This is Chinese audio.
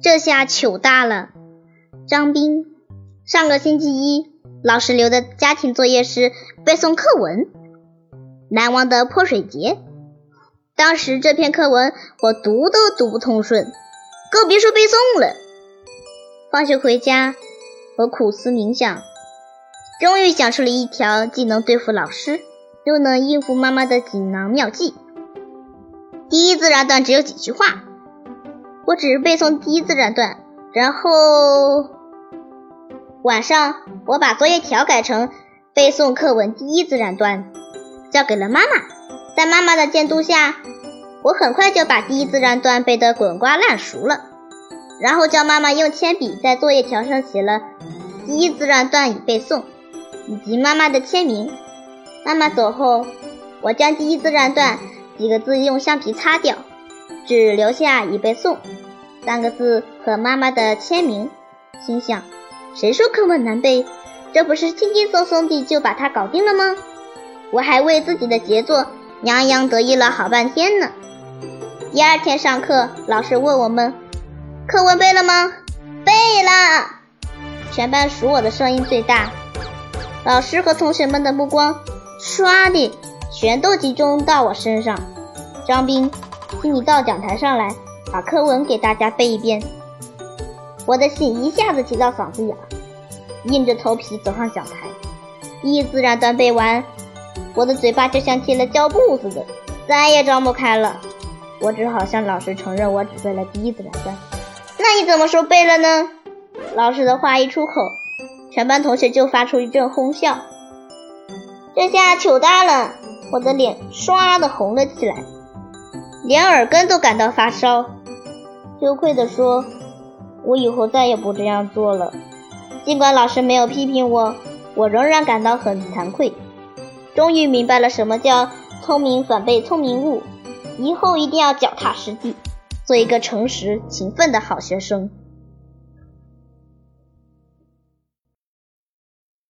这下糗大了。张斌，上个星期一，老师留的家庭作业是背诵课文《难忘的泼水节》。当时这篇课文我读都读不通顺，更别说背诵了。放学回家，我苦思冥想，终于想出了一条既能对付老师，又能应付妈妈的锦囊妙计。第一自然段只有几句话，我只是背诵第一自然段，然后晚上我把作业条改成背诵课文第一自然段，交给了妈妈。在妈妈的监督下，我很快就把第一自然段背得滚瓜烂熟了。然后叫妈妈用铅笔在作业条上写了“第一自然段已背诵”以及妈妈的签名。妈妈走后，我将“第一自然段”几个字用橡皮擦掉，只留下“已背诵”三个字和妈妈的签名。心想：谁说课文难背？这不是轻轻松松地就把它搞定了吗？我还为自己的杰作洋洋得意了好半天呢。第二天上课，老师问我们。课文背了吗？背了。全班数我的声音最大。老师和同学们的目光唰的全都集中到我身上。张斌，请你到讲台上来，把课文给大家背一遍。我的心一下子提到嗓子眼，硬着头皮走上讲台。一自然段背完，我的嘴巴就像贴了胶布似的，再也张不开了。我只好向老师承认，我只背了第一自然段。那你怎么说背了呢？老师的话一出口，全班同学就发出一阵哄笑。这下糗大了，我的脸唰的红了起来，连耳根都感到发烧。羞愧地说：“我以后再也不这样做了。”尽管老师没有批评我，我仍然感到很惭愧。终于明白了什么叫聪明反被聪明误，以后一定要脚踏实地。做一个诚实、勤奋的好学生。